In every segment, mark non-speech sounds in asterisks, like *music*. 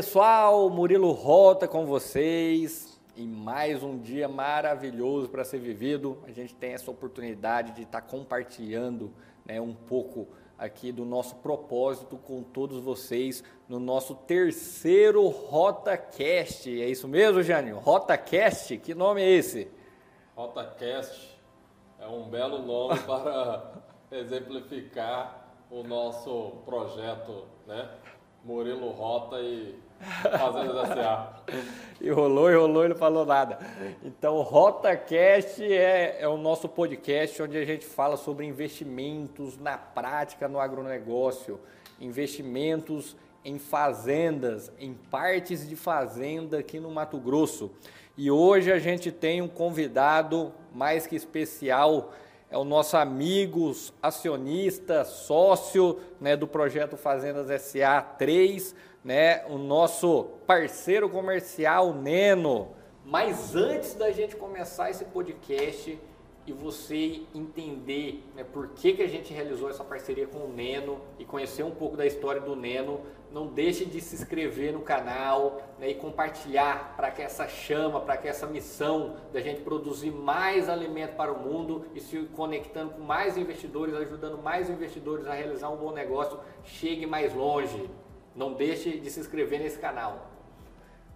pessoal, Murilo Rota com vocês e mais um dia maravilhoso para ser vivido. A gente tem essa oportunidade de estar tá compartilhando né, um pouco aqui do nosso propósito com todos vocês no nosso terceiro RotaCast. É isso mesmo, Jânio? RotaCast? Que nome é esse? RotaCast é um belo nome *laughs* para exemplificar o nosso projeto, né? Murilo Rota e Fazenda SA. e rolou, e rolou e não falou nada. Então, RotaCast é, é o nosso podcast onde a gente fala sobre investimentos na prática no agronegócio, investimentos em fazendas, em partes de fazenda aqui no Mato Grosso. E hoje a gente tem um convidado mais que especial, é o nosso amigo, acionista, sócio né, do projeto Fazendas SA 3, né, o nosso parceiro comercial Neno. Mas antes da gente começar esse podcast e você entender né, por que, que a gente realizou essa parceria com o Neno e conhecer um pouco da história do Neno, não deixe de se inscrever no canal né, e compartilhar para que essa chama, para que essa missão da gente produzir mais alimento para o mundo e se conectando com mais investidores, ajudando mais investidores a realizar um bom negócio, chegue mais longe. Não deixe de se inscrever nesse canal.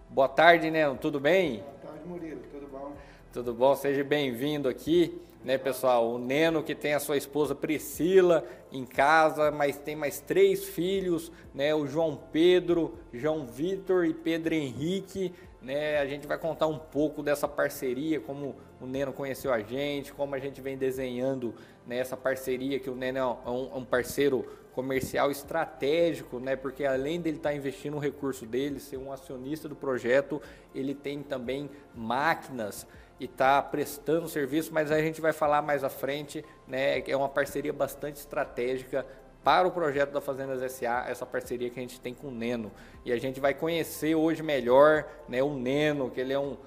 Boa tarde, Neno, tudo bem? Boa tarde, Murilo, tudo bom? Tudo bom? Seja bem-vindo aqui né, pessoal? O Neno que tem a sua esposa Priscila em casa, mas tem mais três filhos, né? O João Pedro, João Vitor e Pedro Henrique, né? A gente vai contar um pouco dessa parceria, como o Neno conheceu a gente, como a gente vem desenhando né, essa parceria, que o Neno é um, é um parceiro comercial estratégico, né? Porque além dele estar tá investindo o recurso dele, ser um acionista do projeto, ele tem também máquinas e está prestando serviço, mas a gente vai falar mais à frente, né? É uma parceria bastante estratégica para o projeto da Fazendas SA, essa parceria que a gente tem com o Neno. E a gente vai conhecer hoje melhor né, o Neno, que ele é, um,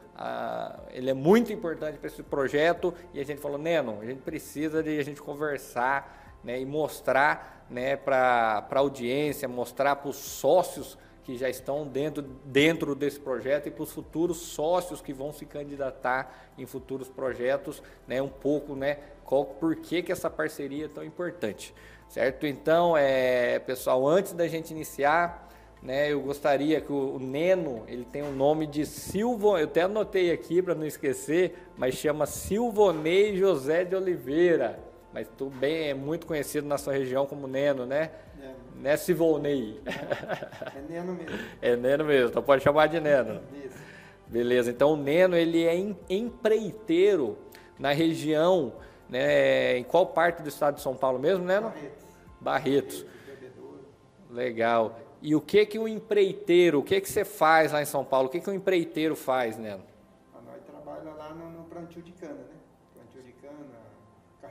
ele é muito importante para esse projeto. E a gente falou, Neno, a gente precisa de a gente conversar né, e mostrar né, para a audiência, mostrar para os sócios que já estão dentro, dentro desse projeto e para os futuros sócios que vão se candidatar em futuros projetos, né, um pouco, né, qual, por que, que essa parceria é tão importante, certo? Então, é, pessoal, antes da gente iniciar, né, eu gostaria que o, o Neno, ele tem o nome de Silvo, eu até anotei aqui para não esquecer, mas chama Silvonei José de Oliveira, mas tu bem é muito conhecido na sua região como Neno, né? Né, Sivonei? É Neno mesmo. *laughs* É Neno mesmo, então pode chamar de Neno. Isso. Beleza, então o Neno ele é empreiteiro na região, né, em qual parte do estado de São Paulo mesmo, Neno? Barretos. Barretos. Legal. E o que que o empreiteiro, o que que você faz lá em São Paulo? O que que o empreiteiro faz, Neno? A nós trabalha lá no, no plantio de cana, né?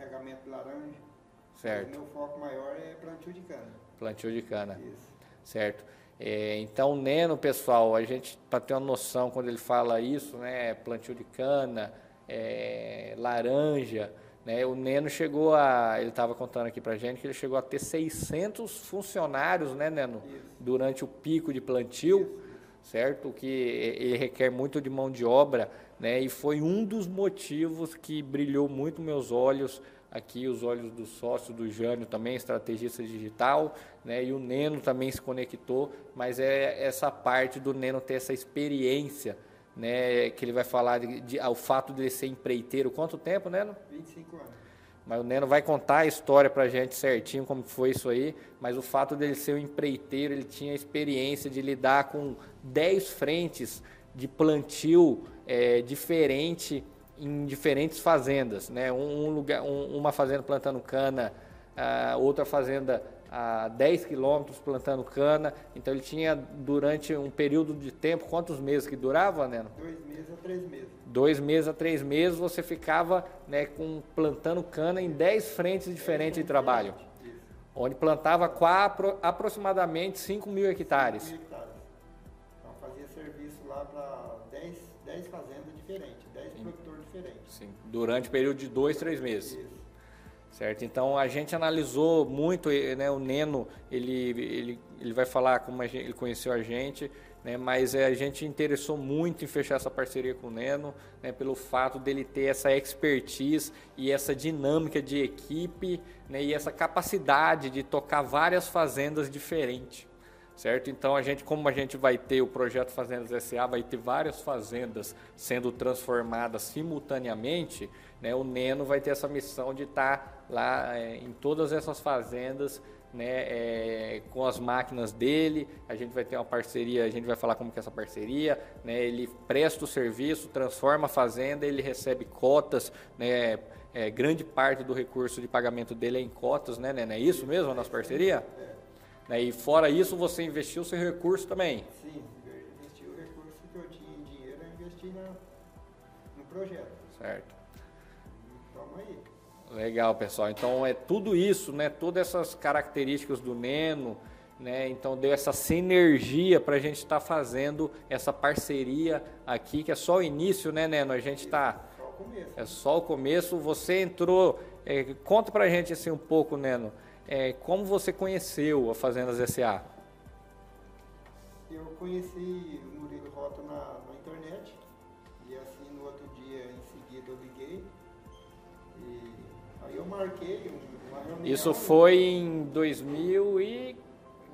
Carregamento de laranja. Certo. O meu foco maior é plantio de cana. Plantio de cana. Isso. Certo. É, então, Neno, pessoal, a gente, para ter uma noção, quando ele fala isso, né, plantio de cana, é, laranja, né, o Neno chegou a, ele estava contando aqui para gente que ele chegou a ter 600 funcionários, né, Neno, Isso. durante o pico de plantio, certo? Que ele requer muito de mão de obra, né, e foi um dos motivos que brilhou muito meus olhos aqui os olhos do sócio do Jânio também, estrategista digital, né? E o Neno também se conectou, mas é essa parte do Neno ter essa experiência, né? Que ele vai falar de, de ao fato de ele ser empreiteiro. Quanto tempo, Neno? 25 anos. Mas o Neno vai contar a história para a gente certinho como foi isso aí. Mas o fato dele ser um empreiteiro, ele tinha a experiência de lidar com 10 frentes de plantio é, diferente em diferentes fazendas, né? Um, lugar, um, uma fazenda plantando cana, uh, outra fazenda a 10 quilômetros plantando cana. Então ele tinha durante um período de tempo, quantos meses que durava, Neno? Dois meses a três meses. Dois meses a três meses você ficava né, com, plantando cana em 10 frentes diferentes de trabalho. Onde plantava quatro, aproximadamente 5 mil hectares. Sim, durante o período de dois, três meses. Isso. Certo? Então a gente analisou muito, né, o Neno, ele, ele, ele vai falar como gente, ele conheceu a gente, né, mas é, a gente interessou muito em fechar essa parceria com o Neno, né, pelo fato dele ter essa expertise e essa dinâmica de equipe né, e essa capacidade de tocar várias fazendas diferentes. Certo? Então a gente, como a gente vai ter o projeto Fazendas SA, vai ter várias fazendas sendo transformadas simultaneamente, né, o Neno vai ter essa missão de estar lá é, em todas essas fazendas né, é, com as máquinas dele, a gente vai ter uma parceria, a gente vai falar como que é essa parceria, né, ele presta o serviço, transforma a fazenda, ele recebe cotas, né, é, grande parte do recurso de pagamento dele é em cotas, né, né, é isso mesmo a nossa parceria? Né, e fora isso, você investiu seu recurso também? Sim, investi o recurso que eu tinha em dinheiro, eu investi na, no projeto. Certo. Toma aí. Legal, pessoal. Então é tudo isso, né? Todas essas características do Neno, né? Então deu essa sinergia para a gente estar tá fazendo essa parceria aqui, que é só o início, né, Neno? A gente está Só o começo. é só o começo. Você entrou. é, conta para a gente assim um pouco, Neno. É, como você conheceu a Fazendas SA? Eu conheci o Murilo Rota na, na internet e assim no outro dia em seguida eu liguei e aí eu marquei um- uma reunião. Isso foi em 2000 e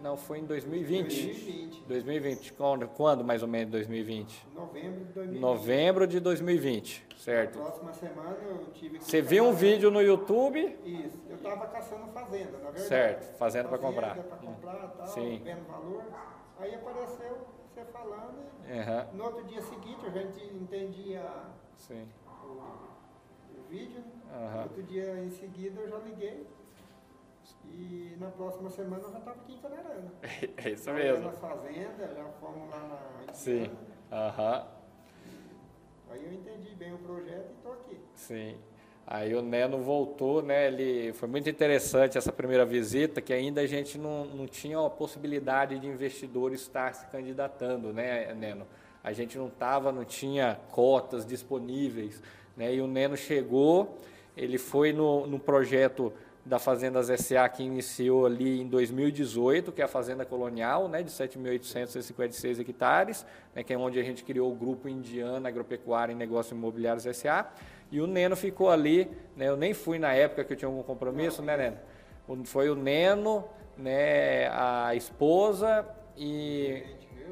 não foi em 2020. 2020. 2020. Quando, quando mais ou menos 2020? Novembro de 2020. Novembro de 2020, certo? Na próxima semana eu tive que Você viu um vídeo no YouTube? Isso, eu estava caçando fazenda, na verdade. Certo, fazenda pra comprar. Fazenda pra comprar tal, Sim. vendo valor. Aí apareceu você falando Aham, no outro dia seguinte a gente entendia sim. o, o vídeo. né? Aham. No outro dia em seguida eu já liguei. E na próxima semana eu já estava aqui em Canarana. *laughs* É isso Trabalhando mesmo. Na fazenda, já fomos lá na Sim. Aham, Aí eu entendi bem o projeto e estou aqui. sim. Aí o Neno voltou, né? Ele foi muito interessante essa primeira visita, que ainda a gente não, não tinha a possibilidade de investidores estar se candidatando, né, Neno? A gente não tava, não tinha cotas disponíveis, né? E o Neno chegou, ele foi no, no projeto da Fazendas SA que iniciou ali em 2018, que é a Fazenda Colonial, né, de 7.856 hectares, né, que é onde a gente criou o Grupo Indiana Agropecuária e Negócios Imobiliários SA. E o Neno ficou ali, né, eu nem fui na época que eu tinha algum compromisso, né, Neno? Foi o Neno, né, a esposa e,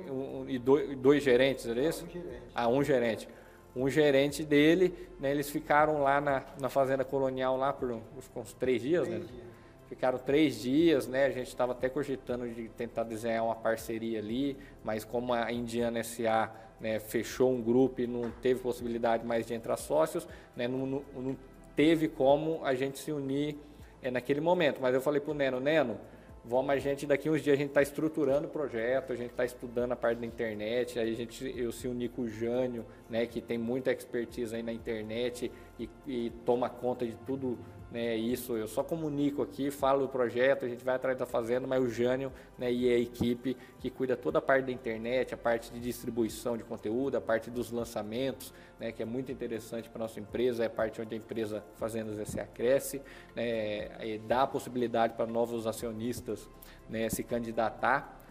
um- e dois, dois gerentes, era isso? Um gerente. Ah, um gerente. Um gerente dele, né, eles ficaram lá na, na Fazenda Colonial lá por uns, três dias, né? Três dias. Ficaram três dias, né? A gente estava até cogitando de tentar desenhar uma parceria ali, mas como a Indiana SA né, fechou um grupo e não teve possibilidade mais de entrar sócios, né, não, não- não teve como a gente se unir é, naquele momento. Mas eu falei para o Neno, Neno, vamos a gente, daqui uns dias a gente está estruturando o projeto, a gente está estudando a parte da internet, aí a gente, eu se uni com o Jânio, né, que tem muita expertise aí na internet e, e toma conta de tudo né, isso, eu só comunico aqui, falo do projeto, a gente vai atrás da fazenda, mas o Jânio né, e a equipe que cuida toda a parte da internet, a parte de distribuição de conteúdo, a parte dos lançamentos, né, que é muito interessante para a nossa empresa, é a parte onde a empresa Fazendas SA cresce, né, dá a possibilidade para novos acionistas né, se candidatar,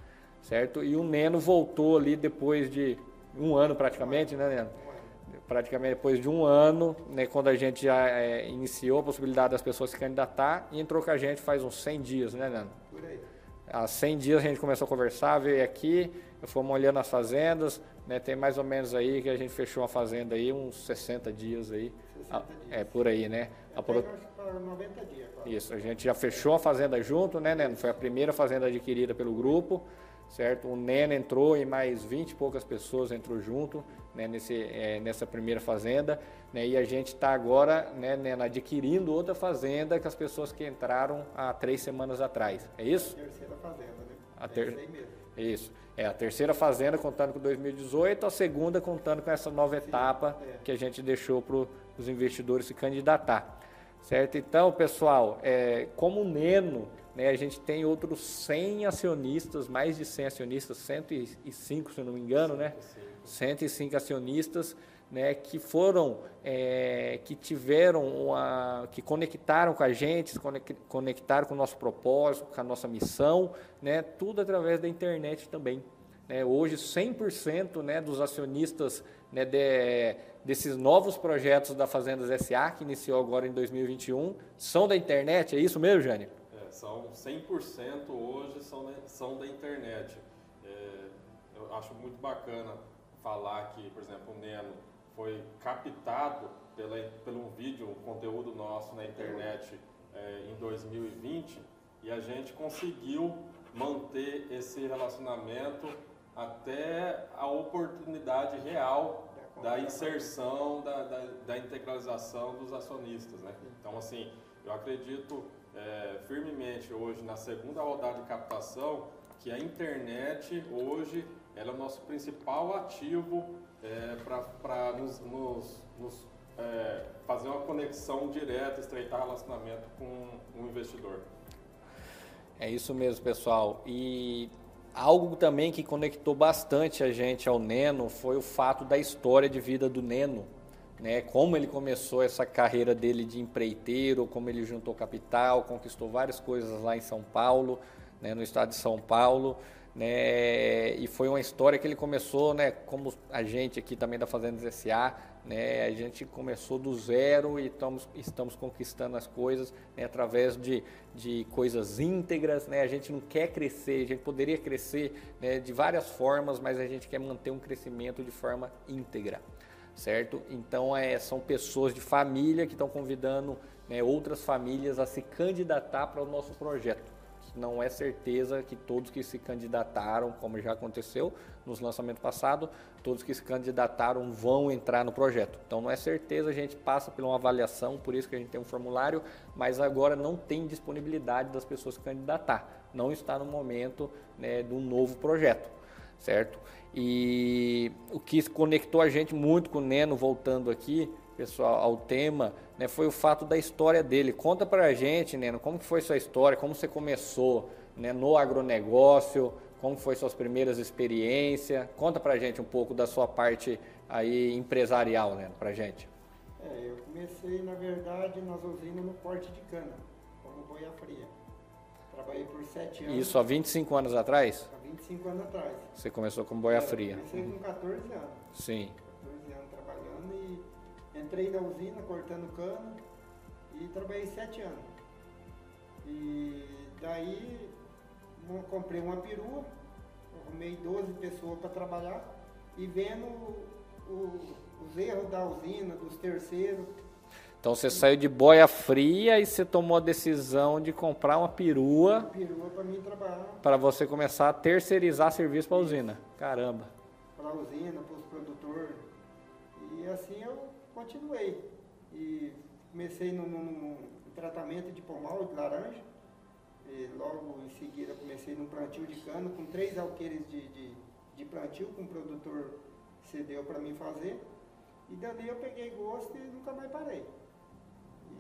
certo? E o Neno voltou ali depois de um ano praticamente, né, Neno? Praticamente depois de um ano, né, quando a gente já é, iniciou a possibilidade das pessoas se candidatar, e entrou com a gente faz uns 100 dias, né, Nando? Por aí. Há 100 dias a gente começou a conversar, veio aqui, fomos olhando as fazendas, né, tem mais ou menos aí que a gente fechou uma fazenda aí, uns 60 dias aí. 60 Ah, dias. É, por aí, né? A pro- para 90 dias. quase. isso, a gente já fechou a fazenda junto, né, Neno? Foi a primeira fazenda adquirida pelo grupo, certo? O Neno entrou e mais 20 e poucas pessoas entrou junto, né, nesse, eh, nessa primeira fazenda, né? E a gente está agora, né, Neno, adquirindo outra fazenda que as pessoas que entraram há três semanas atrás. É isso? Terceira fazenda, né? A É ter- mesmo. Isso. É a terceira fazenda contando com 2018, a segunda contando com essa nova etapa é. que a gente deixou para os investidores se candidatar. Certo? Então, pessoal, é, como Neno, né, a gente tem outros 100 acionistas, mais de 100 acionistas, 105 se eu não me engano, né? 105 acionistas né, que foram, é, que tiveram, uma, que conectaram com a gente, conectaram com o nosso propósito, com a nossa missão, né, tudo através da internet também. Né? Hoje, 100% né, dos acionistas né, de, desses novos projetos da Fazendas SA, que iniciou agora em 2021, são da internet, é isso mesmo, Jânio? É, são 100% hoje são, são da internet. É, eu acho muito bacana falar que, por exemplo, o Neno foi captado pela, pelo vídeo, um conteúdo nosso na internet é, em 2020 e a gente conseguiu manter esse relacionamento até a oportunidade real da inserção, da, da, da, integralização dos acionistas. Né? Então, assim, eu acredito é, firmemente hoje na segunda rodada de captação que a internet hoje ela é o nosso principal ativo é, para nos, nos, nos é, fazer uma conexão direta, estreitar relacionamento com o investidor. É isso mesmo, pessoal. E algo também que conectou bastante a gente ao Neno foi o fato da história de vida do Neno. Né, como ele começou essa carreira dele de empreiteiro, como ele juntou capital, conquistou várias coisas lá em São Paulo, né, no estado de São Paulo né? E foi uma história que ele começou, né? Como a gente aqui também da Fazendas SA, né? A gente começou do zero e estamos, estamos conquistando as coisas né? através de, de coisas íntegras, né? A gente não quer crescer, a gente poderia crescer né? de várias formas, mas a gente quer manter um crescimento de forma íntegra, certo? Então é, são pessoas de família que estão convidando né, outras famílias a se candidatar para o nosso projeto não é certeza que todos que se candidataram, como já aconteceu nos lançamentos passados, todos que se candidataram vão entrar no projeto. Então não é certeza, a gente passa por uma avaliação, por isso que a gente tem um formulário, mas agora não tem disponibilidade das pessoas se candidatar. Não está no momento né, do novo projeto, certo? E o que conectou a gente muito com o Neno, voltando aqui, pessoal, ao tema, né, foi o fato da história dele. Conta para a gente, Neno, como foi sua história, como você começou né, no agronegócio, como foi suas primeiras experiências. Conta para a gente um pouco da sua parte aí empresarial, Neno, para a gente. É, eu comecei, na verdade, nas usinas no porte de cana, como boia fria. Trabalhei por sete anos. Isso há 25 anos atrás? Há 25 anos atrás. Você começou como boia é, fria? Comecei com 14 anos. Sim. Entrei na usina cortando cana e trabalhei sete anos. E daí comprei uma perua, arrumei 12 pessoas para trabalhar e vendo o, os erros da usina, dos terceiros. Então você saiu de boia fria e você tomou a decisão de comprar uma perua. Uma perua para mim trabalhar. Para você começar a terceirizar serviço para a usina. Caramba. Para a usina, para os produtores. E assim eu continuei. E comecei no tratamento de pomal de laranja. E logo em seguida comecei num plantio de cana com três alqueires de, de, de plantio que um produtor cedeu para mim fazer. E dali eu peguei gosto e nunca mais parei.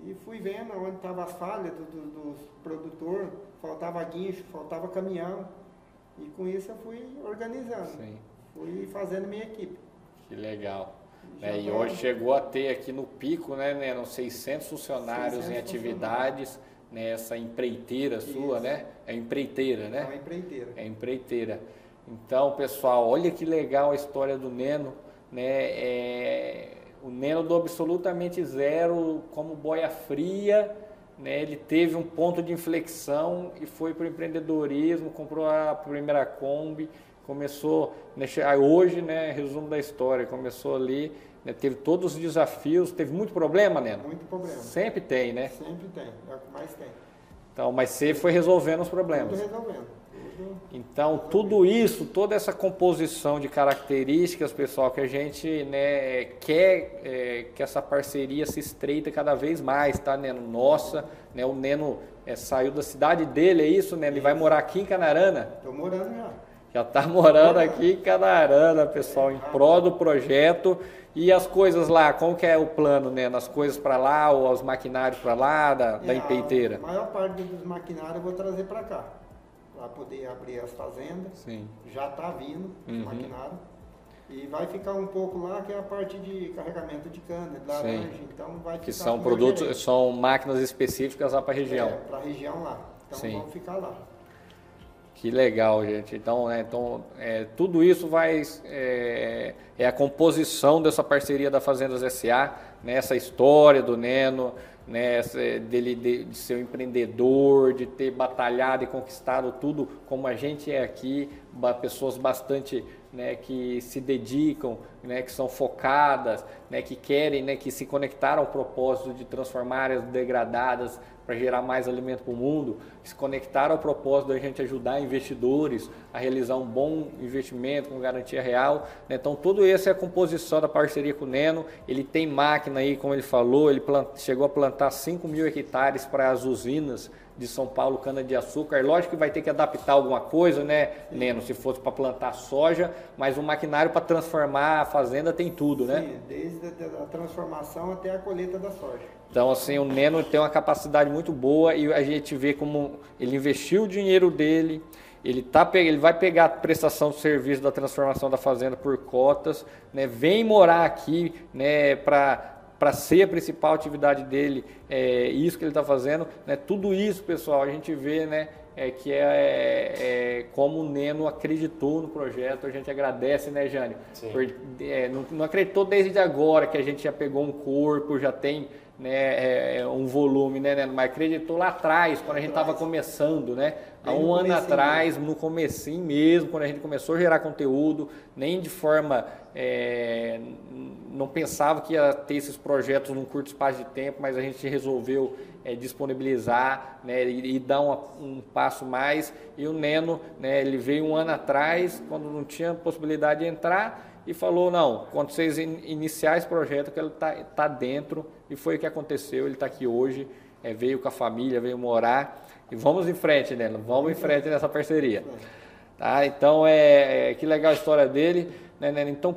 E fui vendo onde estavam as falhas do, do, dos produtores, faltava guincho, faltava caminhão. E com isso eu fui organizando. Sim. Fui fazendo minha equipe. Que legal. É, e hoje chegou a ter aqui no pico, né, né uns 600 funcionários 600 em atividades, nessa né, empreiteira Isso. sua, né? É empreiteira, né? É empreiteira. É empreiteira. Então, pessoal, olha que legal a história do Neno, né? É, o Neno do absolutamente zero, como boia fria, né? Ele teve um ponto de inflexão e foi para o empreendedorismo, comprou a primeira Kombi, começou, né, hoje, né, resumo da história, começou ali né, teve todos os desafios, teve muito problema, né? Muito problema. Sempre tem, né? Sempre tem, é o que mais tem. Então, mas você foi resolvendo os problemas. Tudo resolvendo. Então, tudo isso, toda essa composição de características, pessoal, que a gente né, quer é, que essa parceria se estreita cada vez mais, tá, Neno? Nossa, né, o Neno é, saiu da cidade dele, é isso, né? Ele vai morar aqui em Canarana? Estou morando já. Já está morando aqui em Canarana, pessoal, em prol do projeto. E as coisas lá, como que é o plano, né? Nas coisas para lá ou os maquinários para lá da, é, da empeiteira? A maior parte dos maquinários eu vou trazer para cá, para poder abrir as fazendas. Sim. Já está vindo os uhum. maquinários. E vai ficar um pouco lá que é a parte de carregamento de cana, de laranja, Sim. então vai Que são produtos, são máquinas específicas lá para a região. É, para a região lá. Então Sim. vão ficar lá. Que legal, gente. Então, né, então é, tudo isso vai é, é, a composição dessa parceria da Fazendas SA, né, essa história do Neno, né, dele de, de ser um empreendedor, de ter batalhado e conquistado tudo como a gente é aqui, pessoas bastante né, que se dedicam, né, que são focadas, né, que querem, né, que se conectaram ao propósito de transformar áreas degradadas para gerar mais alimento para o mundo, se conectaram ao propósito da gente ajudar investidores a realizar um bom investimento com garantia real. Né? Então, tudo isso é a composição da parceria com o Neno. Ele tem máquina aí, como ele falou, ele plant... chegou a plantar 5 mil hectares para as usinas de São Paulo, cana-de-açúcar. Lógico que vai ter que adaptar alguma coisa, né, Neno, se fosse para plantar soja, mas o maquinário para transformar a fazenda tem tudo, né? Sim, desde a transformação até a colheita da soja. Então, assim, o Neno tem uma capacidade muito boa e a gente vê como ele investiu o dinheiro dele, ele, tá, ele vai pegar a prestação de serviço da transformação da fazenda por cotas, né, vem morar aqui né, para para ser a principal atividade dele, é, isso que ele está fazendo, né? tudo isso, pessoal, a gente vê né, é, que é, é, como o Neno acreditou no projeto, a gente agradece, né, Jânio? Por, é, não, não, acreditou desde agora que a gente já pegou um corpo, já tem né, é, é, um volume, né, Neno? Mas acreditou lá atrás, quando a gente estava começando, né? Há um ano atrás, no comecinho mesmo, quando a gente começou a gerar conteúdo, nem de forma é, não pensava que ia ter esses projetos num curto espaço de tempo, mas a gente resolveu é, disponibilizar né, e, e, dar um, um, passo mais. E o Neno, né, ele veio um ano atrás, quando não tinha possibilidade de entrar, e falou, não, quando vocês in, iniciar esse projeto, que ele está tá dentro, e foi o que aconteceu, ele está aqui hoje, é, veio com a família, veio morar, e vamos em frente, Neno, vamos em frente nessa parceria. Tá? Então, é, é que legal a história dele. Né, Neno? Então,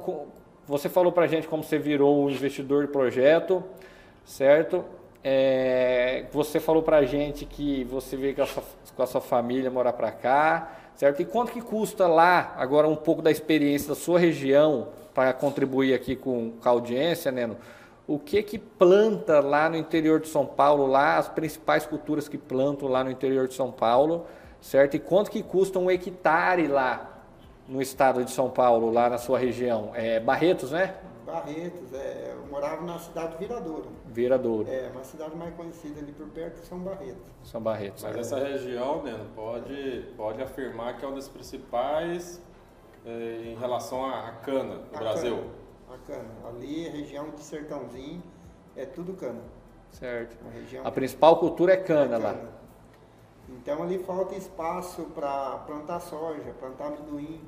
você falou para gente como você virou um investidor de projeto, certo? É, você falou para gente que você veio com a sua, com a sua família morar para cá, certo? E quanto que custa lá, agora um pouco da experiência da sua região, para contribuir aqui com, com a audiência, Neno? O que que planta lá no interior de São Paulo, lá as principais culturas que plantam lá no interior de São Paulo, certo? E quanto que custa um hectare lá no estado de São Paulo, lá na sua região? É Barretos, né? Barretos, é, eu morava na cidade de Viradouro. Viradouro. É, uma cidade mais conhecida ali por perto São Barretos. São Barretos. Mas essa região, Neno, pode, pode afirmar que é uma das principais é, em relação à cana no a Brasil. Cana, a cana. Ali, região de Sertãozinho, é tudo cana. Certo. A principal cultura é cana, é cana. lá. Então ali falta espaço para plantar soja, plantar amendoim.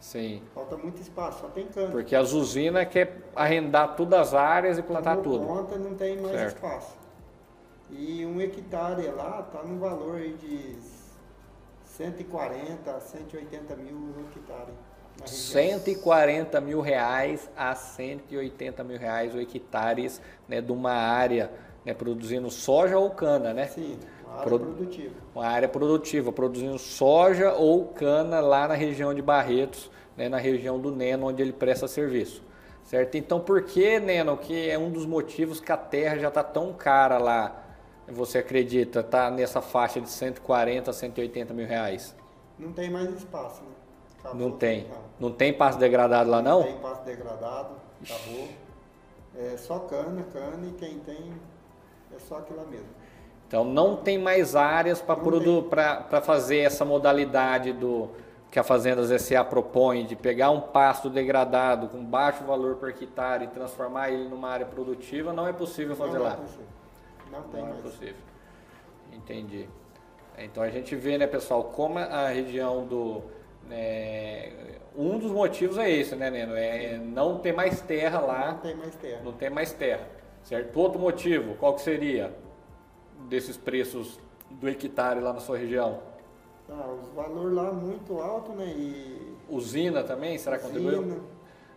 Sim. Falta muito espaço, só tem cana. Porque as usinas quer arrendar todas as áreas e plantar Como tudo. conta não tem mais certo. espaço. E um hectare lá está no valor de 140 a 180 mil hectare. 140 mil reais a 180 mil reais o hectares né, de uma área né, produzindo soja ou cana, né? Sim. Uma área produtiva. Uma área produtiva, produzindo soja ou cana lá na região de Barretos, né, na região do Neno, onde ele presta serviço. Certo? Então, por que, Neno, que é um dos motivos que a terra já está tão cara lá, você acredita, está nessa faixa de 140 a 180 mil reais? Não tem mais espaço, né? Acabou não tem. Não tem passo degradado lá, não? Não tem passo degradado, acabou. É só cana, cana e quem tem é só aquilo mesmo. Então não tem mais áreas para fazer essa modalidade do que a Fazendas SA propõe de pegar um pasto degradado com baixo valor por hectare e transformar ele numa área produtiva, não é possível fazer não lá. É possível. Não tem não mais. é possível. Entendi. Então a gente vê, né, pessoal, como a região do né, um dos motivos é esse, né, Neno? É não ter mais terra lá. Não tem mais terra. Não tem mais terra. Certo? Outro motivo, qual que seria? Desses preços do hectare lá na sua região? Ah, os valores lá muito alto, né? E... Usina também, será que contribuiu?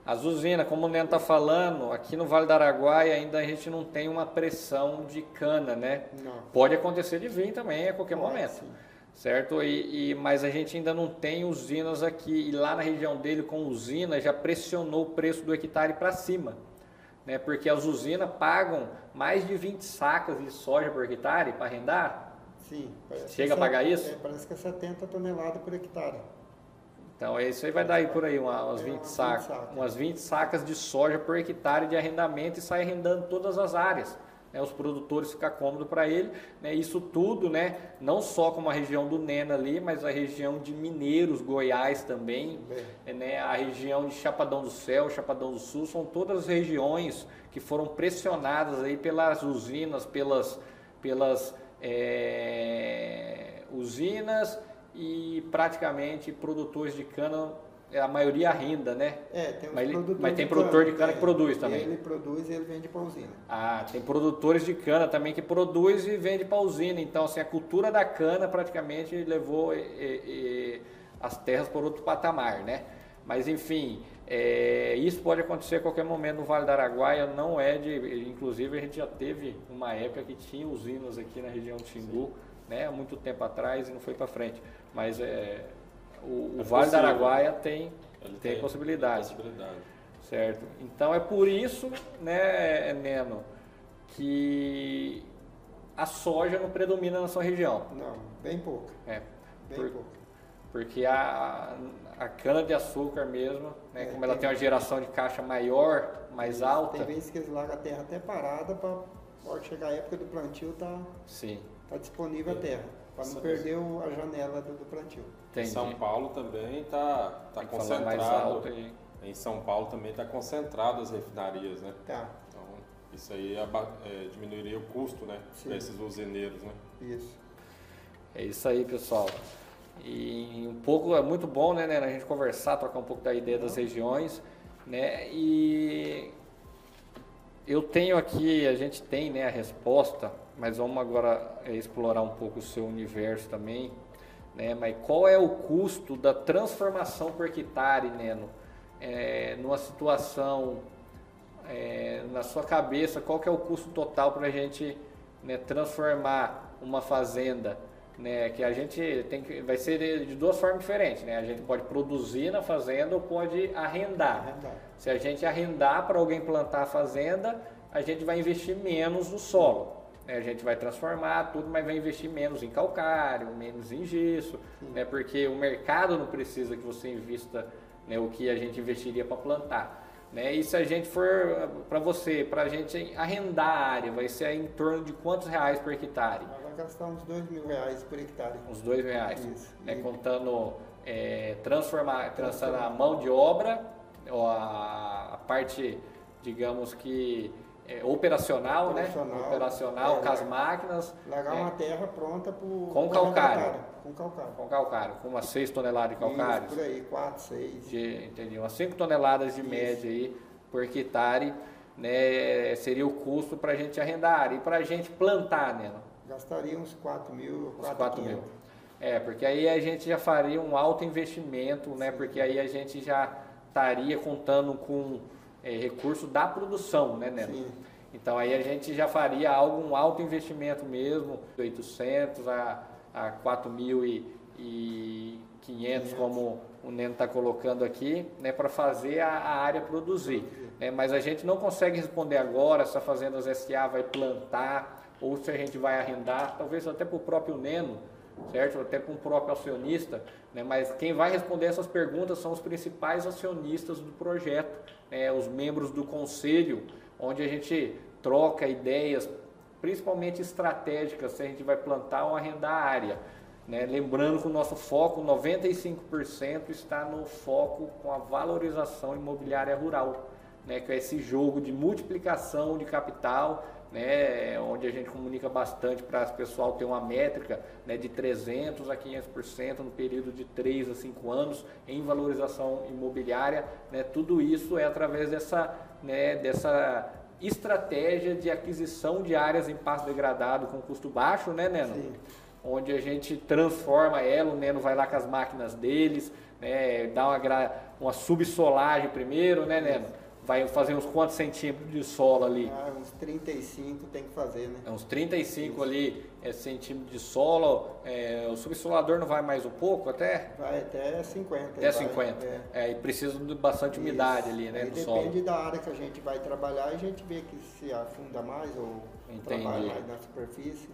As usinas, como o Neno está falando, aqui no Vale do Araguaia ainda a gente não tem uma pressão de cana, né? Não. Pode acontecer de vir também a qualquer Pode, momento. Sim. Certo? E, e, mas a gente ainda não tem usinas aqui. E lá na região dele, com usina, já pressionou o preço do hectare para cima né? porque as usinas pagam mais de 20 sacas de soja por hectare para arrendar. Sim. Chega a pagar é- isso? é, parece que é 70 toneladas por hectare. Então isso aí vai dar aí por aí uma- umas É, 20 umas 20 sacas, sacas. umas 20 sacas de soja por hectare de arrendamento e sai arrendando todas as áreas. Né? Os produtores ficam cômodo para ele. né? Isso tudo, né? não só como a região do Nena ali, mas a região de Mineiros, Goiás também, Bem, né, a região de Chapadão do Céu, Chapadão do Sul, são todas as regiões que foram pressionadas aí pelas usinas, pelas, pelas é, usinas e praticamente produtores de cana, a maioria arrenda, né? É, tem Mas ele- mas tem de produtor de cana é, que produz também. Ele produz e ele vende para usina. Ah, tem produtores de cana também que produz e vende para usina. Então, assim, a cultura da cana praticamente levou eh, eh, as terras por outro patamar, né? Mas, enfim, eh, isso pode acontecer a qualquer momento no Vale do Araguaia. Não é de... Inclusive, a gente já teve uma época que tinha usinas aqui na região do Xingu, né? Há muito tempo atrás e não foi para frente. Mas é, o, o É Vale do possível. Araguaia tem, Ele tem possibilidade. Tem possibilidade. Certo. Então é por isso, né, Neno, que a soja não predomina na sua região. Não, bem pouca. É, Bem Por- pouca. porque a, a cana-de-açúcar mesmo, né, É, como ela tem- tem uma geração de caixa maior, mais alta, Tem vezes que eles largam a terra até parada para chegar a época do plantio tá, sim, tá disponível a terra. Para não perder o- a janela do, do plantio. entendi. São Paulo também está tá mais concentrado. Em São Paulo também está concentrado as refinarias, né? Tá, Então, isso aí aba- é, diminuiria o custo, né? Sim. Para esses usineiros, né? isso. É isso aí, pessoal. E um pouco é muito bom, né, né, a gente conversar, trocar um pouco da ideia das regiões, né? E eu tenho aqui, a gente tem, né, a resposta, mas vamos agora é, explorar um pouco o seu universo também, né? Mas qual é o custo da transformação por hectare, Neno, é, numa situação é, na sua cabeça, qual que é o custo total para a gente né, transformar uma fazenda, né, que a gente tem que, vai ser de, de duas formas diferentes, né? A gente pode produzir na fazenda ou pode arrendar. Arrendar. Se a gente arrendar para alguém plantar a fazenda, a gente vai investir menos no solo. Né? A gente vai transformar tudo, mas vai investir menos em calcário, menos em gesso, né? porque o mercado não precisa que você invista né, o que a gente investiria para plantar. Né? E se a gente for para você, para a gente arrendar a área, vai ser em torno de quantos reais por hectare? Vai gastar uns dois mil reais por hectare. Uns dois reais. Isso. Né? E- Contando é, transformar, transformar a mão de obra, ou a, a parte, digamos que é, operacional, né? Operacional. Operacional, É, com as máquinas, Largar É. uma terra pronta para Com calcário. Com calcário. com calcário, com umas 6 toneladas de calcário. Isso, por aí, 4, 6. de, entendi, umas 5 toneladas de Isso. média aí por hectare, né, seria o custo para a gente arrendar a área. E para a gente plantar, né? Gastaria uns 4 mil, Uns 4 4 mil. É, porque aí a gente já faria um alto investimento, né? Porque aí a gente já estaria contando com é, recurso da produção, né, Neno? Sim. Então aí a gente já faria algo, um alto investimento mesmo, 800 a, a 4.500, como o Neno está colocando aqui, né, para fazer a, a área produzir. né? Mas a gente não consegue responder agora se a Fazendas SA vai plantar ou se a gente vai arrendar, talvez até para o próprio Neno, certo? Até para um próprio acionista, né? Mas quem vai responder essas perguntas são os principais acionistas do projeto, né? Os membros do conselho, onde a gente troca ideias, principalmente estratégicas, se a gente vai plantar ou arrendar a área. Né? Lembrando que o nosso foco, 95%, está no foco com a valorização imobiliária rural, né? que é esse jogo de multiplicação de capital, né? onde a gente comunica bastante para o pessoal ter uma métrica né? de 300% a 500% no período de 3 a 5 anos em valorização imobiliária. Né? Tudo isso é através dessa, né? dessa estratégia de aquisição de áreas em pasto degradado com custo baixo, né, Neno? Sim. onde a gente transforma ela, o Neno vai lá com as máquinas deles, né, dá uma, gra- uma subsolagem primeiro, né, Neno? Vai fazer uns quantos centímetros de solo ali? Ah, uns 35 tem que fazer, né? É uns 35 ali é, centímetros de solo. É, o subsolador não vai mais um pouco até? Vai até 50. Até vai, 50. é. É, e precisa de bastante umidade Isso. ali, né, Aí depende solo. da área que a gente vai trabalhar e a gente vê que se afunda mais ou Entendi. trabalha mais na superfície.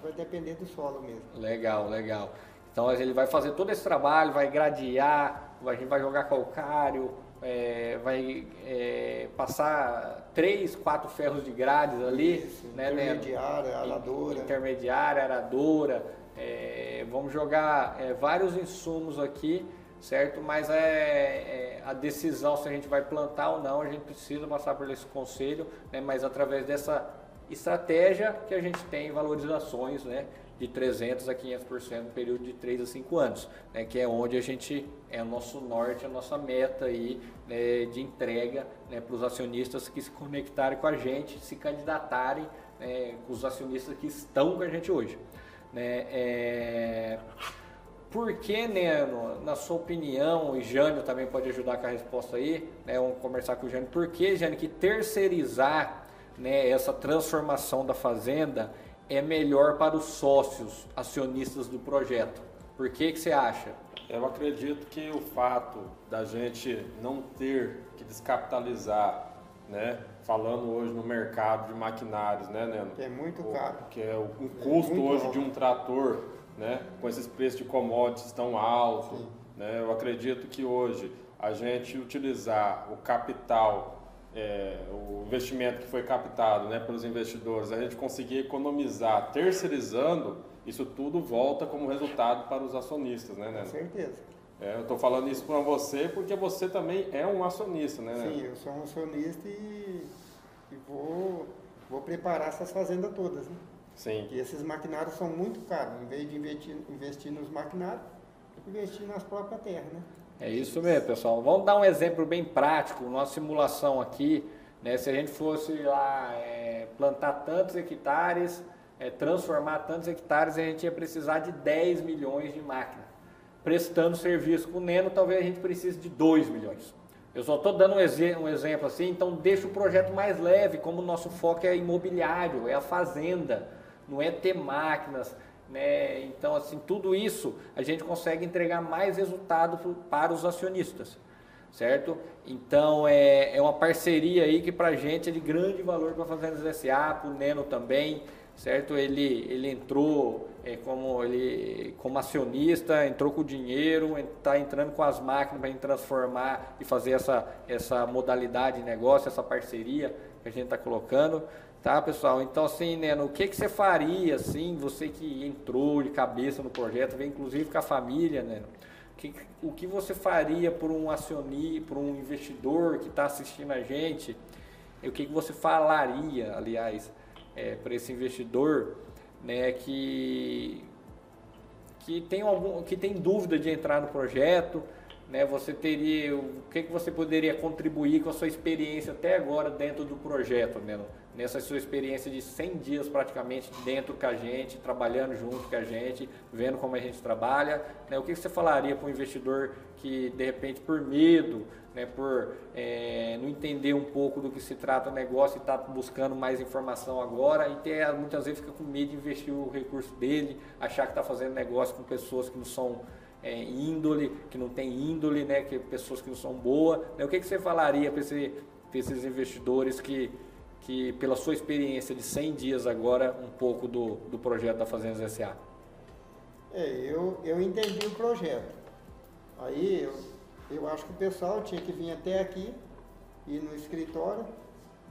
vai depender do solo mesmo. Legal, legal. Então ele vai fazer todo esse trabalho, vai gradear, a gente vai jogar calcário, é, vai é, passar três, quatro ferros de grades ali, Isso, né, intermediária, aradora. Intermediária, aradora. É, vamos jogar é, vários insumos aqui, certo? Mas é, é, a decisão se a gente vai plantar ou não, a gente precisa passar por esse conselho, né? Mas através dessa estratégia que a gente tem valorizações, né? De 300 a 500% no período de 3 a 5 anos, né, que é onde a gente é o nosso norte, a nossa meta aí né, de entrega né, para os acionistas que se conectarem com a gente, se candidatarem, né, os acionistas que estão com a gente hoje. Né, é... Por que, Neno, na sua opinião, e Jânio também pode ajudar com a resposta aí, né, vamos conversar com o Jânio, por que, Jânio, que terceirizar né, essa transformação da fazenda é melhor para os sócios acionistas do projeto. Por que, que você acha? Eu acredito que o fato da gente não ter que descapitalizar, né, falando hoje no mercado de maquinários, né, Neno? Que é muito caro. Que é o um custo é hoje alto. de um trator, né, com esses preços de commodities tão altos, né? Eu acredito que hoje a gente utilizar o capital é, o investimento que foi captado né, pelos investidores, a gente conseguir economizar terceirizando, isso tudo volta como resultado para os acionistas, né, Com certeza. É, eu estou falando isso para você porque você também é um acionista, né? Sim, eu sou um acionista e, e vou, vou preparar essas fazendas todas, né? Sim. E esses maquinários são muito caros. Em vez de investir, investir nos maquinários, investir nas próprias terras, né? É isso mesmo, pessoal. Vamos dar um exemplo bem prático. Nossa simulação aqui, né, se a gente fosse lá é, plantar tantos hectares, é, transformar tantos hectares, a gente ia precisar de 10 milhões de máquinas. Prestando serviço com o Neno, talvez a gente precise de 2 milhões. Eu só estou dando um, ex um, exemplo assim, então deixa o projeto mais leve, como o nosso foco é imobiliário, é a fazenda, não é ter máquinas, né? Então, assim, tudo isso a gente consegue entregar mais resultado para os acionistas, certo? Então, é, é uma parceria aí que para a gente é de grande valor para a Fazendas SA, para o Neno também, certo? Ele, ele entrou é, como, ele, como acionista, entrou com dinheiro, está entrando com as máquinas para transformar e fazer essa, essa modalidade de negócio, essa parceria que a gente está colocando. Tá, pessoal? Então, assim, né, o que, que você faria, assim, você que entrou de cabeça no projeto, vem inclusive com a família, né? O que, o que você faria por um acionista, por um investidor que está assistindo a gente? O que, que você falaria, aliás, é, para esse investidor, né, que, que, tem algum, que tem dúvida de entrar no projeto, né, você teria, o que, que você poderia contribuir com a sua experiência até agora dentro do projeto, né? Nessa sua experiência de 100 dias praticamente dentro com a gente, trabalhando junto com a gente, vendo como a gente trabalha. Né? O que você falaria para um investidor que, de repente, por medo, né, por é, não entender um pouco do que se trata o negócio e está buscando mais informação agora e ter, muitas vezes fica com medo de investir o recurso dele, achar que está fazendo negócio com pessoas que não são é, índole, que não tem índole, né, que pessoas que não são boas. Né? O que, que você falaria para esse, esses investidores que que pela sua experiência de 100 dias agora, um pouco do, do projeto da Fazendas SA. É, eu, eu entendi o projeto. Aí eu, eu acho que o pessoal tinha que vir até aqui, ir no escritório,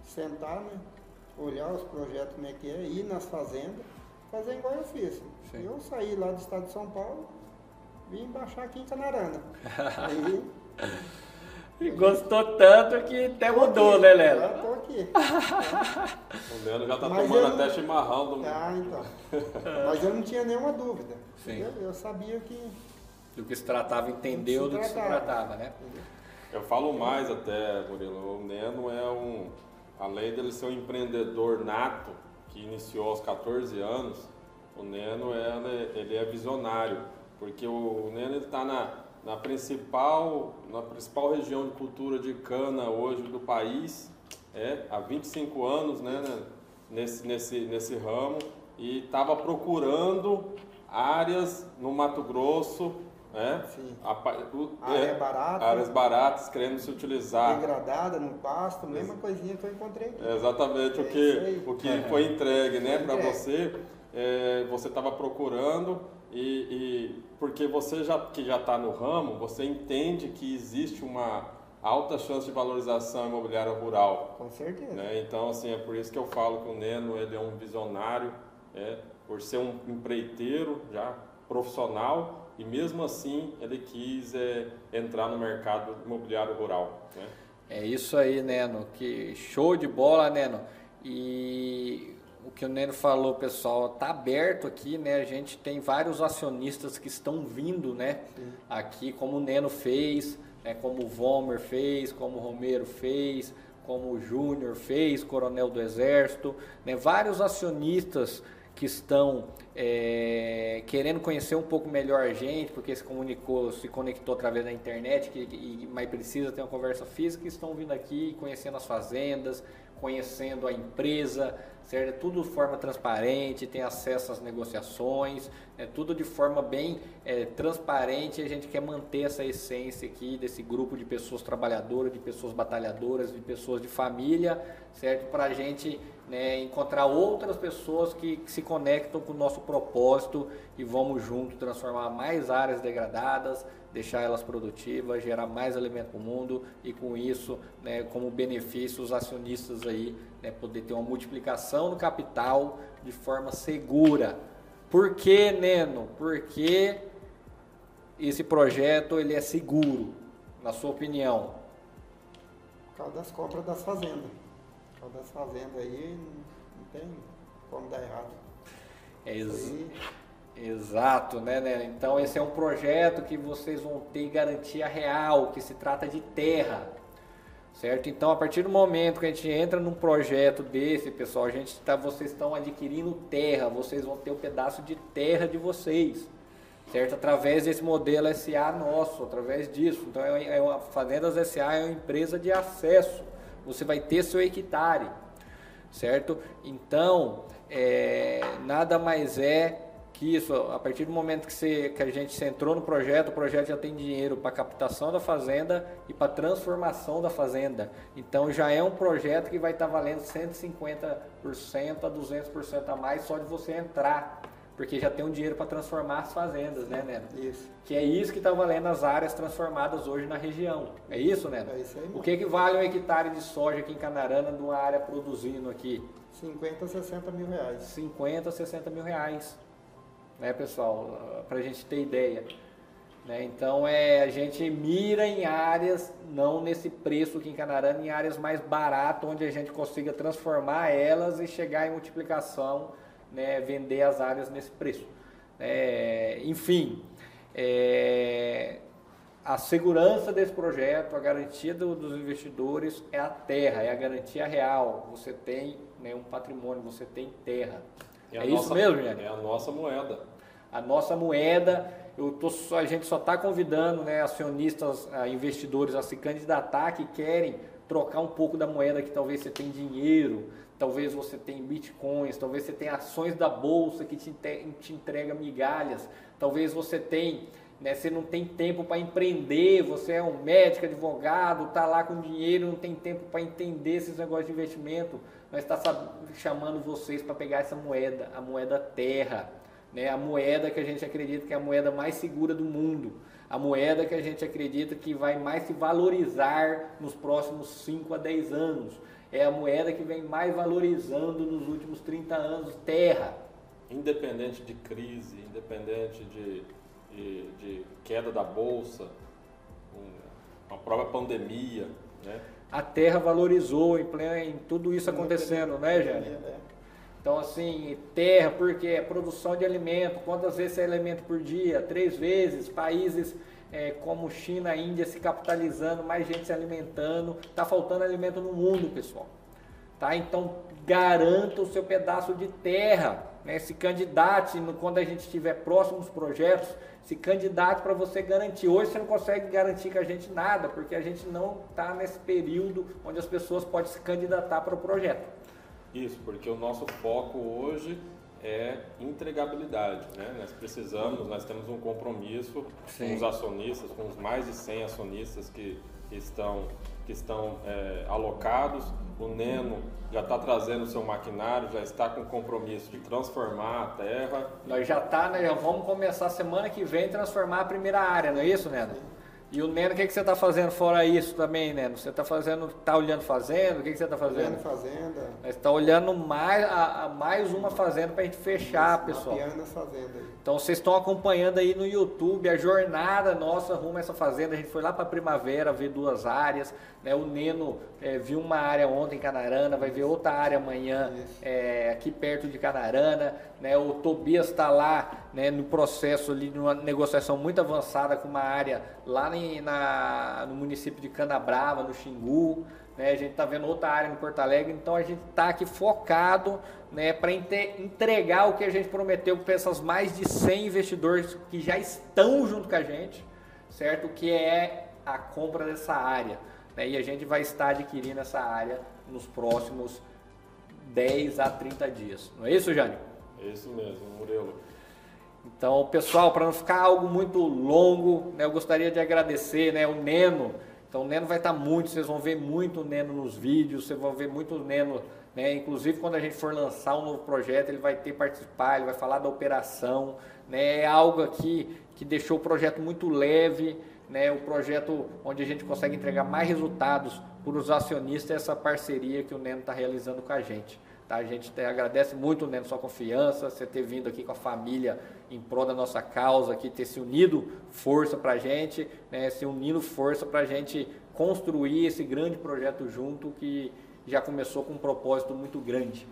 sentar, né? olhar os projetos como é que é, ir nas fazendas, fazer igual eu fiz. Sim. Eu saí lá do estado de São Paulo, vim baixar aqui em Canarana. *laughs* Aí gostou tanto que até mudou, aqui, né, Léo? Já tô aqui. o Leandro já tá Mas tomando até não... chimarrão do Ah, então. *laughs* Mas eu não tinha nenhuma dúvida. Sim. Eu, eu sabia que. Do que se tratava, entendeu do que se tratava, né? Eu falo mais até, Murilo. O Neno é um. Além dele ser um empreendedor nato, que iniciou aos 14 anos, o Neno é, ele é visionário. Porque o, o Neno está na na principal, na principal região de cultura de cana hoje do país, é, há 25 anos né, né, nesse, nesse, nesse ramo, e estava procurando áreas no Mato Grosso né? A, o- Área é, barata. áreas baratas querendo se utilizar. Degradada no pasto, mesma coisinha que eu encontrei aqui. É exatamente o É que, o que foi entregue né, para entregue. você. É, você estava procurando e, e porque você já que já está no ramo, você entende que existe uma alta chance de valorização imobiliária rural. Com certeza. né? Então, assim, é por isso que eu falo que o Neno ele é um visionário, é, por ser um empreiteiro já profissional e mesmo assim ele quis é, entrar no mercado imobiliário rural. Né? É isso aí, Neno. Que show de bola, Neno. E o que o Neno falou, pessoal, tá aberto aqui, né? A gente tem vários acionistas que estão vindo, né? Aqui, como o Neno fez, né? como o Vomer fez, como o Romero fez, como o Júnior fez, Coronel do Exército, né? Vários acionistas que estão é, querendo conhecer um pouco melhor a gente, porque se comunicou, se conectou através da internet, que, e, mas precisa ter uma conversa física, estão vindo aqui, conhecendo as fazendas, conhecendo a empresa, certo? É tudo de forma transparente, tem acesso às negociações, é tudo de forma bem é, transparente. A gente quer manter essa essência aqui desse grupo de pessoas trabalhadoras, de pessoas batalhadoras, de pessoas de família, certo? Para a gente né, encontrar outras pessoas que, que se conectam com o nosso propósito e vamos junto transformar mais áreas degradadas, deixar elas produtivas, gerar mais alimento para o mundo e com isso, né, como benefício, os acionistas aí né, poder ter uma multiplicação no capital de forma segura. Por que, Neno? Porque esse projeto ele é seguro, na sua opinião? Por causa das compras das fazendas. Por causa das fazendas aí, não tem como dar errado. É ex- aí, Exato, né, né? Então esse é um projeto que vocês vão ter garantia real, que se trata de terra, certo? Então a partir do momento que a gente entra num projeto desse, pessoal, a gente tá, vocês estão adquirindo terra, vocês vão ter um pedaço de terra de vocês, certo? Através desse modelo SA nosso, através disso. Então é é uma Fazendas SA é uma empresa de acesso. Você vai ter seu hectare, certo? Então, é, nada mais é que isso, a partir do momento que, você, que a gente entrou no projeto, o projeto já tem dinheiro para captação da fazenda e para transformação da fazenda. Então já é um projeto que vai estar valendo 150% a 200% a mais só de você entrar, porque já tem um dinheiro para transformar as fazendas, né, Neno? Isso. Que é isso que está valendo as áreas transformadas hoje na região. É isso, Neno? É isso aí O mesmo. que, que vale um hectare de soja aqui em Canarana, numa área produzindo aqui? 50, 60 mil reais. 50, 60 mil reais, né, pessoal? Para a gente ter ideia. Né? Então, é, a gente mira em áreas, não nesse preço aqui em Canarana, em áreas mais baratas, onde a gente consiga transformar elas e chegar em multiplicação, né, vender as áreas nesse preço. É, enfim, é, a segurança desse projeto, a garantia do- dos investidores é a terra, é a garantia real. Você tem né, um patrimônio, você tem terra. É, a isso nossa- mesmo, gente? É a nossa moeda. A nossa moeda, eu tô, a gente só está convidando né, acionistas, ah, investidores a se candidatar que querem trocar um pouco da moeda que talvez você tem dinheiro, talvez você tem bitcoins, talvez você tem ações da bolsa que te, te entrega migalhas, talvez você tem, né, você não tem tempo para empreender, você é um médico, advogado, está lá com dinheiro, não tem tempo para entender esses negócios de investimento, nós está chamando vocês para pegar essa moeda, a moeda terra, né, a moeda que a gente acredita que é a moeda mais segura do mundo, a moeda que a gente acredita que vai mais se valorizar nos próximos 5 a 10 anos, é a moeda que vem mais valorizando nos últimos 30 anos, terra. Independente de crise, independente de, de, de queda da bolsa, um- uma própria pandemia, né? A terra valorizou em, pleno, em tudo isso acontecendo, né, Jânio? É. Então, assim, terra, porque é produção de alimento. Quantas vezes é alimento por dia? Três vezes. Países é, como China, Índia se capitalizando, mais gente se alimentando. Está faltando alimento no mundo, pessoal. Tá? Então, garanta o seu pedaço de terra. Né? Se candidate, quando a gente estiver próximo dos projetos, se candidate para você garantir. Hoje você não consegue garantir com a gente nada, porque a gente não está nesse período onde as pessoas podem se candidatar para o projeto. Isso, porque o nosso foco hoje é entregabilidade. Né? Nós precisamos, nós temos um compromisso Sim. com os acionistas, com os mais de 100 acionistas que estão, que estão é, alocados. O Neno já está trazendo o seu maquinário, já está com o compromisso de transformar a terra. Nós já está, né? Já vamos começar semana que vem transformar a primeira área, não é isso, Neno? E o Neno, o que, que você está fazendo fora isso também, Neno? Você está fazendo, está olhando fazenda? O que, que você está fazendo? Olhando fazenda. Você está olhando mais, a, a mais uma fazenda para a gente fechar, isso, pessoal. Mapeando as fazendas. Então vocês estão acompanhando aí no YouTube a jornada nossa rumo a essa fazenda. A gente foi lá para a primavera ver duas áreas. Né? O Neno é, viu uma área ontem em Canarana, vai ver outra área amanhã é, aqui perto de Canarana. Né? O Tobias está lá né, no processo ali, numa negociação muito avançada com uma área lá em, na, no município de Canabrava, no Xingu. Né? A gente está vendo outra área no Porto Alegre, então a gente está aqui focado né, para entregar o que a gente prometeu para essas mais de 100 investidores que já estão junto com a gente, certo? Que é a compra dessa área. Né? E a gente vai estar adquirindo essa área nos próximos 10 a 30 dias. Não é isso, Jânio? É isso mesmo, Murilo. Então, pessoal, para não ficar algo muito longo, né, eu gostaria de agradecer né, o Neno. Então, o Neno vai estar muito, vocês vão ver muito o Neno nos vídeos, vocês vão ver muito o Neno, né, inclusive quando a gente for lançar um novo projeto, ele vai ter participar, ele vai falar da operação. Né, é algo aqui que deixou o projeto muito leve, né, o projeto onde a gente consegue entregar mais resultados para os acionistas, essa parceria que o Neno está realizando com a gente. Tá? A gente te, agradece muito, Neno, sua confiança, você ter vindo aqui com a família em prol da nossa causa, aqui, ter se unido força para a gente, né, se unindo força para a gente construir esse grande projeto junto que já começou com um propósito muito grande,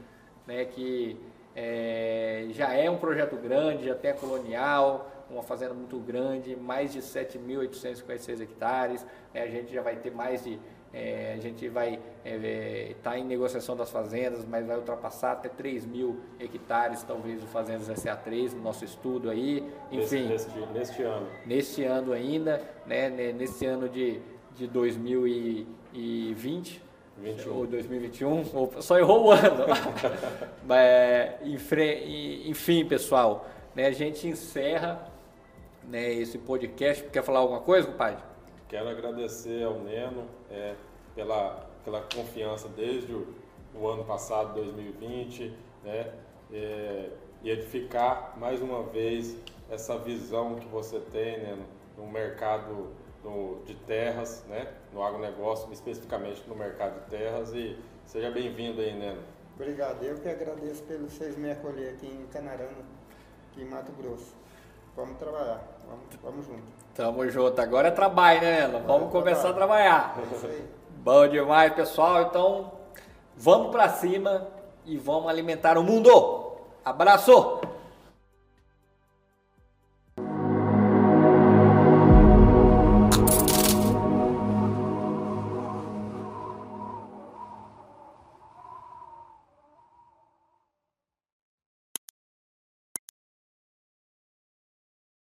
né, que é, já é um projeto grande, já tem a colonial, uma fazenda muito grande, mais de 7.856 hectares, né, a gente já vai ter mais de é, a gente vai estar é, tá em negociação das fazendas, mas vai ultrapassar até 3 mil hectares, talvez, de fazendas SA3 no nosso estudo aí. Enfim, neste, neste ano. Neste ano ainda, né, nesse ano de, de 2020. 21. Ou 2021, só errou o ano. *laughs* enfim, pessoal, né, a gente encerra né, esse podcast. Quer falar alguma coisa, compadre? Quero agradecer ao Neno é, pela, pela confiança desde o, o ano passado, 2020, né, é, e edificar mais uma vez essa visão que você tem né, no mercado do, de terras, né, no agronegócio, especificamente no mercado de terras. E seja bem-vindo aí, Neno. Obrigado. Eu que agradeço pelos vocês me acolher aqui em Canarana, aqui em Mato Grosso. Vamos trabalhar, vamos, vamos junto. Tamo junto. Agora é trabalho, né, Nela? Vamos começar a trabalhar. É isso aí. Bom demais, pessoal. Então, vamos para cima e vamos alimentar o mundo. Abraço!